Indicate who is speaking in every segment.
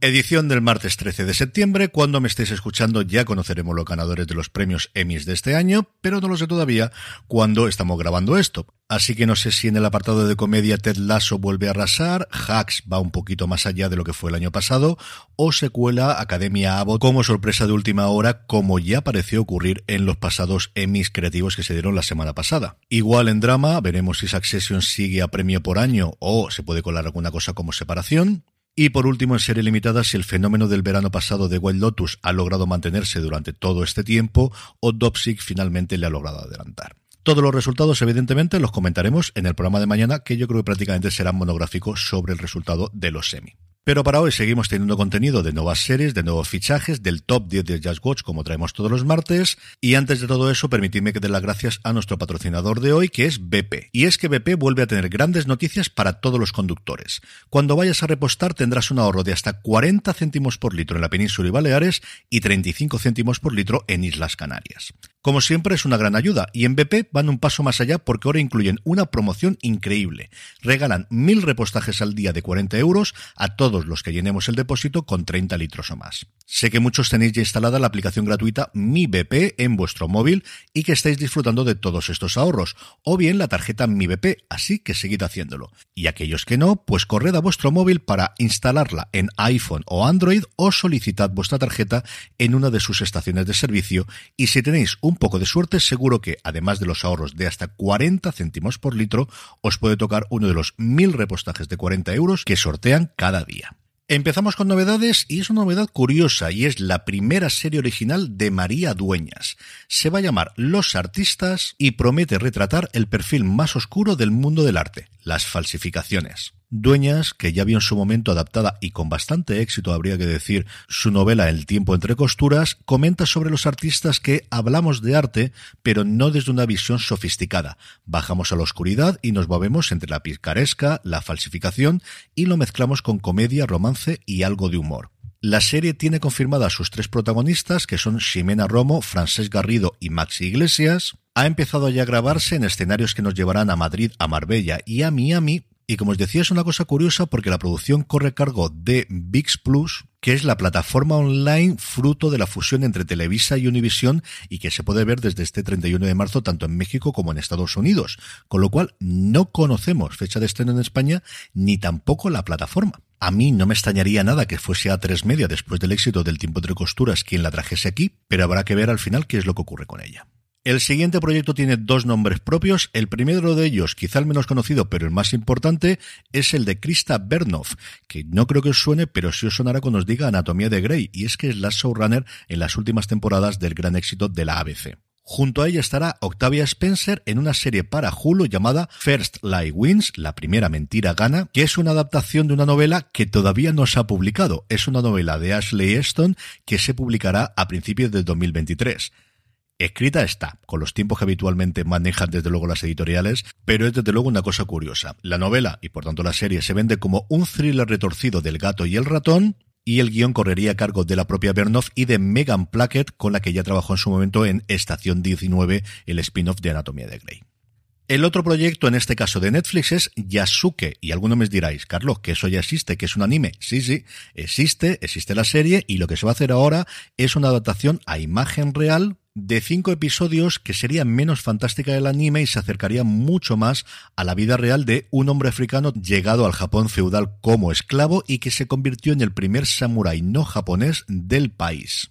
Speaker 1: Edición del martes 13 de septiembre. Cuando me estéis escuchando ya conoceremos los ganadores de los premios Emmys de este año, pero no lo sé todavía cuando estamos grabando esto. Así que no sé si en el apartado de comedia Ted Lasso vuelve a arrasar, Hacks va un poquito más allá de lo que fue el año pasado, o se cuela Academia Abbott como sorpresa de última hora, como ya pareció ocurrir en los pasados Emmys creativos que se dieron la semana pasada. Igual en drama, veremos si Succession sigue a premio por año o se puede colar alguna cosa como separación. Y por último, en serie limitada, si el fenómeno del verano pasado de Wild Lotus ha logrado mantenerse durante todo este tiempo o Dopsic finalmente le ha logrado adelantar. Todos los resultados, evidentemente, los comentaremos en el programa de mañana, que yo creo que prácticamente será monográfico sobre el resultado de los semi. Pero para hoy seguimos teniendo contenido de nuevas series, de nuevos fichajes, del top 10 de Just Watch, como traemos todos los martes. Y antes de todo eso, permitidme que dé las gracias a nuestro patrocinador de hoy, que es BP. Y es que BP vuelve a tener grandes noticias para todos los conductores. Cuando vayas a repostar tendrás un ahorro de hasta 40 céntimos por litro en la península y Baleares y 35 céntimos por litro en Islas Canarias. Como siempre es una gran ayuda y en BP van un paso más allá porque ahora incluyen una promoción increíble. Regalan mil repostajes al día de 40 euros a todos los que llenemos el depósito con 30 litros o más. Sé que muchos tenéis ya instalada la aplicación gratuita Mi BP en vuestro móvil y que estáis disfrutando de todos estos ahorros, o bien la tarjeta Mi BP, así que seguid haciéndolo. Y aquellos que no, pues corred a vuestro móvil para instalarla en iPhone o Android o solicitad vuestra tarjeta en una de sus estaciones de servicio y si tenéis un poco de suerte seguro que, además de los ahorros de hasta 40 céntimos por litro, os puede tocar uno de los mil repostajes de 40 euros que sortean cada día. Empezamos con novedades y es una novedad curiosa y es la primera serie original de María Dueñas. Se va a llamar Los Artistas y promete retratar el perfil más oscuro del mundo del arte, las falsificaciones. Dueñas, que ya vio en su momento adaptada y con bastante éxito, habría que decir, su novela El tiempo entre costuras, comenta sobre los artistas que hablamos de arte, pero no desde una visión sofisticada. Bajamos a la oscuridad y nos movemos entre la picaresca, la falsificación y lo mezclamos con comedia, romance y algo de humor. La serie tiene confirmadas sus tres protagonistas, que son Ximena Romo, Francesc Garrido y Maxi Iglesias. Ha empezado ya a grabarse en escenarios que nos llevarán a Madrid, a Marbella y a Miami, Y como os decía, es una cosa curiosa porque la producción corre cargo de VIX Plus, que es la plataforma online fruto de la fusión entre Televisa y Univision y que se puede ver desde este 31 de marzo tanto en México como en Estados Unidos, con lo cual no conocemos fecha de estreno en España ni tampoco la plataforma. A mí no me extrañaría nada que fuese a tres media después del éxito del tiempo entre costuras quien la trajese aquí, pero habrá que ver al final qué es lo que ocurre con ella. El siguiente proyecto tiene dos nombres propios. El primero de ellos, quizá el menos conocido, pero el más importante, es el de Krista Bernoff, que no creo que os suene, pero sí os sonará cuando os diga Anatomía de Grey, y es que es la showrunner en las últimas temporadas del gran éxito de la ABC. Junto a ella estará Octavia Spencer en una serie para Hulu llamada First Lie Wins, la primera mentira gana, que es una adaptación de una novela que todavía no se ha publicado. Es una novela de Ashley Eston que se publicará a principios del 2023. Escrita está, con los tiempos que habitualmente manejan desde luego las editoriales, pero es desde luego una cosa curiosa. La novela, y por tanto la serie, se vende como un thriller retorcido del gato y el ratón, y el guion correría a cargo de la propia Bernoff y de Megan Plackett, con la que ya trabajó en su momento en Estación 19, el spin-off de Anatomía de Grey. El otro proyecto, en este caso de Netflix, es Yasuke. Y alguno me diráis, Carlos, que eso ya existe, que es un anime. Sí, sí, existe, existe la serie y lo que se va a hacer ahora es una adaptación a imagen real de cinco episodios que sería menos fantástica del anime y se acercaría mucho más a la vida real de un hombre africano llegado al Japón feudal como esclavo y que se convirtió en el primer samurái no japonés del país.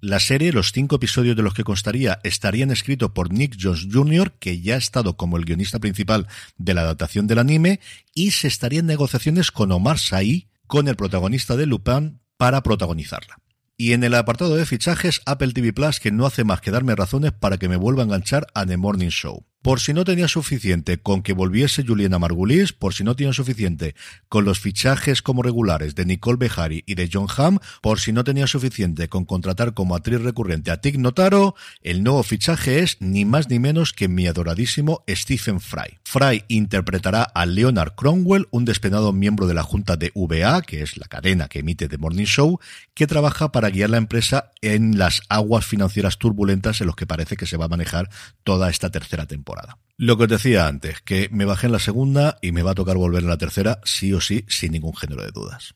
Speaker 1: La serie, los cinco episodios de los que constaría, estarían escritos por Nick Jones Jr., que ya ha estado como el guionista principal de la adaptación del anime, y se estarían negociaciones con Omar Sai, con el protagonista de Lupin, para protagonizarla. Y en el apartado de fichajes, Apple TV Plus, que no hace más que darme razones para que me vuelva a enganchar a The Morning Show. Por si no tenía suficiente con que volviese Juliana Margulis, por si no tenía suficiente con los fichajes como regulares de Nicole Behari y de John Hamm, por si no tenía suficiente con contratar como actriz recurrente a Tig Notaro, el nuevo fichaje es ni más ni menos que mi adoradísimo Stephen Fry. Fry interpretará a Leonard Cromwell, un despenado miembro de la junta de VA, que es la cadena que emite The Morning Show, que trabaja para guiar la empresa en las aguas financieras turbulentas en los que parece que se va a manejar toda esta tercera temporada. Lo que os decía antes, que me bajé en la segunda y me va a tocar volver en la tercera, sí o sí, sin ningún género de dudas.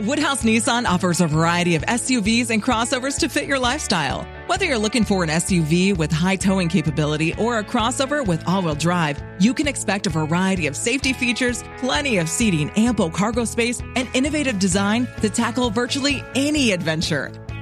Speaker 2: Woodhouse Nissan offers a variety of SUVs and crossovers to fit your lifestyle. Whether you're looking for an SUV with high towing capability or a crossover with all wheel drive, you can expect a variety of safety features, plenty of seating, ample cargo space, and innovative design to tackle virtually any adventure.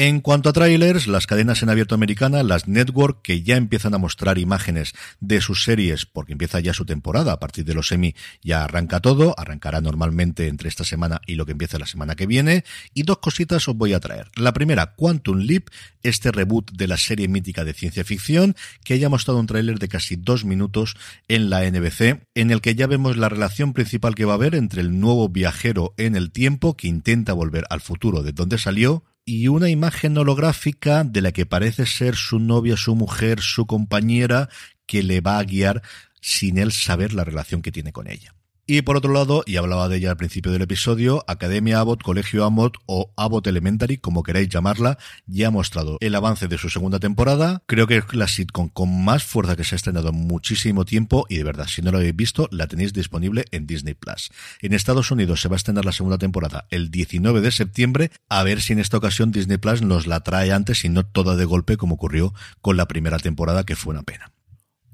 Speaker 1: En cuanto a trailers, las cadenas en abierto americana, las network, que ya empiezan a mostrar imágenes de sus series, porque empieza ya su temporada, a partir de los semi ya arranca todo, arrancará normalmente entre esta semana y lo que empieza la semana que viene, y dos cositas os voy a traer. La primera, Quantum Leap, este reboot de la serie mítica de ciencia ficción, que haya mostrado un trailer de casi dos minutos en la NBC, en el que ya vemos la relación principal que va a haber entre el nuevo viajero en el tiempo que intenta volver al futuro de donde salió, y una imagen holográfica de la que parece ser su novia, su mujer, su compañera, que le va a guiar sin él saber la relación que tiene con ella. Y por otro lado, y hablaba de ella al principio del episodio, Academia Abbott, Colegio Abbott o Abbott Elementary, como queráis llamarla, ya ha mostrado el avance de su segunda temporada. Creo que es la sitcom con más fuerza que se ha estrenado en muchísimo tiempo y de verdad, si no lo habéis visto, la tenéis disponible en Disney Plus. En Estados Unidos se va a estrenar la segunda temporada el 19 de septiembre, a ver si en esta ocasión Disney Plus nos la trae antes y no toda de golpe como ocurrió con la primera temporada, que fue una pena.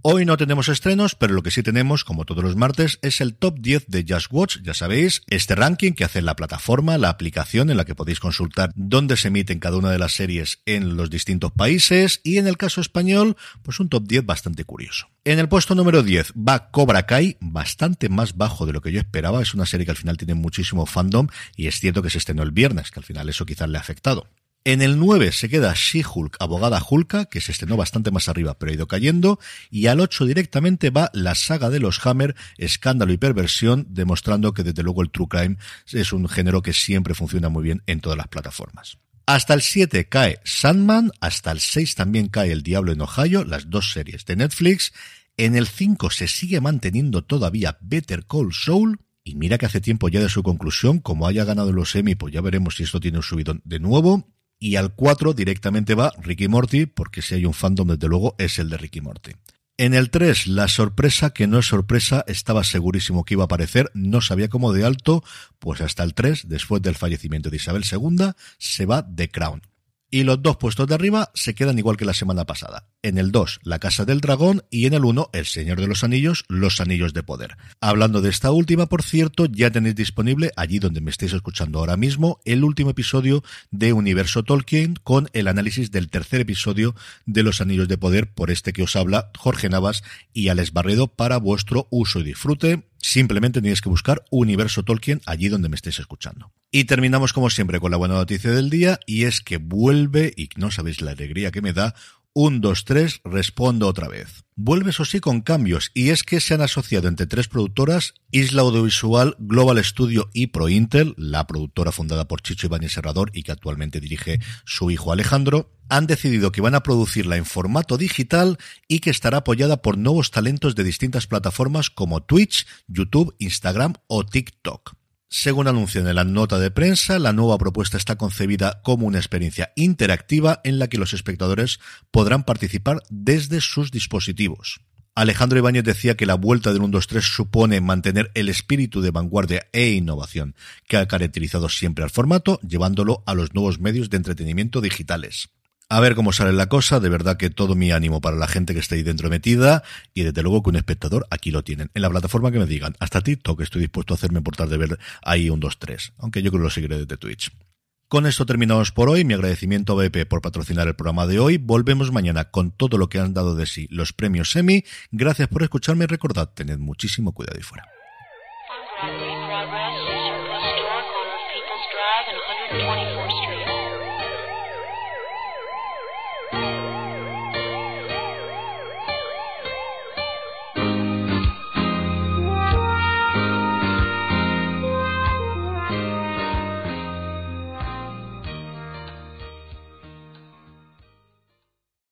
Speaker 1: Hoy no tenemos estrenos, pero lo que sí tenemos, como todos los martes, es el top 10 de Just Watch, ya sabéis, este ranking que hace la plataforma, la aplicación en la que podéis consultar dónde se emiten cada una de las series en los distintos países y en el caso español, pues un top 10 bastante curioso. En el puesto número 10 va Cobra Kai, bastante más bajo de lo que yo esperaba, es una serie que al final tiene muchísimo fandom y es cierto que se estrenó el viernes, que al final eso quizás le ha afectado. En el 9 se queda She-Hulk, abogada Hulka, que se estrenó bastante más arriba, pero ha ido cayendo. Y al 8 directamente va la saga de los Hammer, escándalo y perversión, demostrando que desde luego el True Crime es un género que siempre funciona muy bien en todas las plataformas. Hasta el 7 cae Sandman, hasta el 6 también cae El Diablo en Ohio, las dos series de Netflix. En el 5 se sigue manteniendo todavía Better Call Saul, y mira que hace tiempo ya de su conclusión, como haya ganado los Emmy, pues ya veremos si esto tiene un subidón de nuevo. Y al 4 directamente va Ricky Morty, porque si hay un fandom, desde luego, es el de Ricky Morty. En el 3, la sorpresa que no es sorpresa, estaba segurísimo que iba a aparecer, no sabía cómo de alto, pues hasta el 3, después del fallecimiento de Isabel II, se va The Crown. Y los dos puestos de arriba se quedan igual que la semana pasada. En el 2, La Casa del Dragón y en el 1, El Señor de los Anillos, Los Anillos de Poder. Hablando de esta última, por cierto, ya tenéis disponible, allí donde me estáis escuchando ahora mismo, el último episodio de Universo Tolkien con el análisis del tercer episodio de Los Anillos de Poder por este que os habla Jorge Navas y Alex Barredo para vuestro uso y disfrute. Simplemente tenéis que buscar Universo Tolkien allí donde me estéis escuchando. Y terminamos como siempre con la buena noticia del día y es que vuelve, y no sabéis la alegría que me da, un, dos, tres, respondo otra vez. Vuelve eso sí con cambios, y es que se han asociado entre tres productoras, Isla Audiovisual, Global Studio y ProIntel, la productora fundada por Chicho Ibáñez Serrador y que actualmente dirige su hijo Alejandro, han decidido que van a producirla en formato digital y que estará apoyada por nuevos talentos de distintas plataformas como Twitch, YouTube, Instagram o TikTok. Según anuncian en la nota de prensa, la nueva propuesta está concebida como una experiencia interactiva en la que los espectadores podrán participar desde sus dispositivos. Alejandro Ibáñez decía que la vuelta del 1-2-3 supone mantener el espíritu de vanguardia e innovación que ha caracterizado siempre al formato, llevándolo a los nuevos medios de entretenimiento digitales. A ver cómo sale la cosa, de verdad que todo mi ánimo para la gente que esté ahí dentro metida y desde luego que un espectador aquí lo tienen. En la plataforma que me digan, hasta TikTok estoy dispuesto a hacerme portar de ver ahí un 2-3, aunque yo creo que lo seguiré desde Twitch. Con esto terminamos por hoy. Mi agradecimiento a BP por patrocinar el programa de hoy. Volvemos mañana con todo lo que han dado de sí los premios Semi. Gracias por escucharme y recordad, tened muchísimo cuidado y fuera.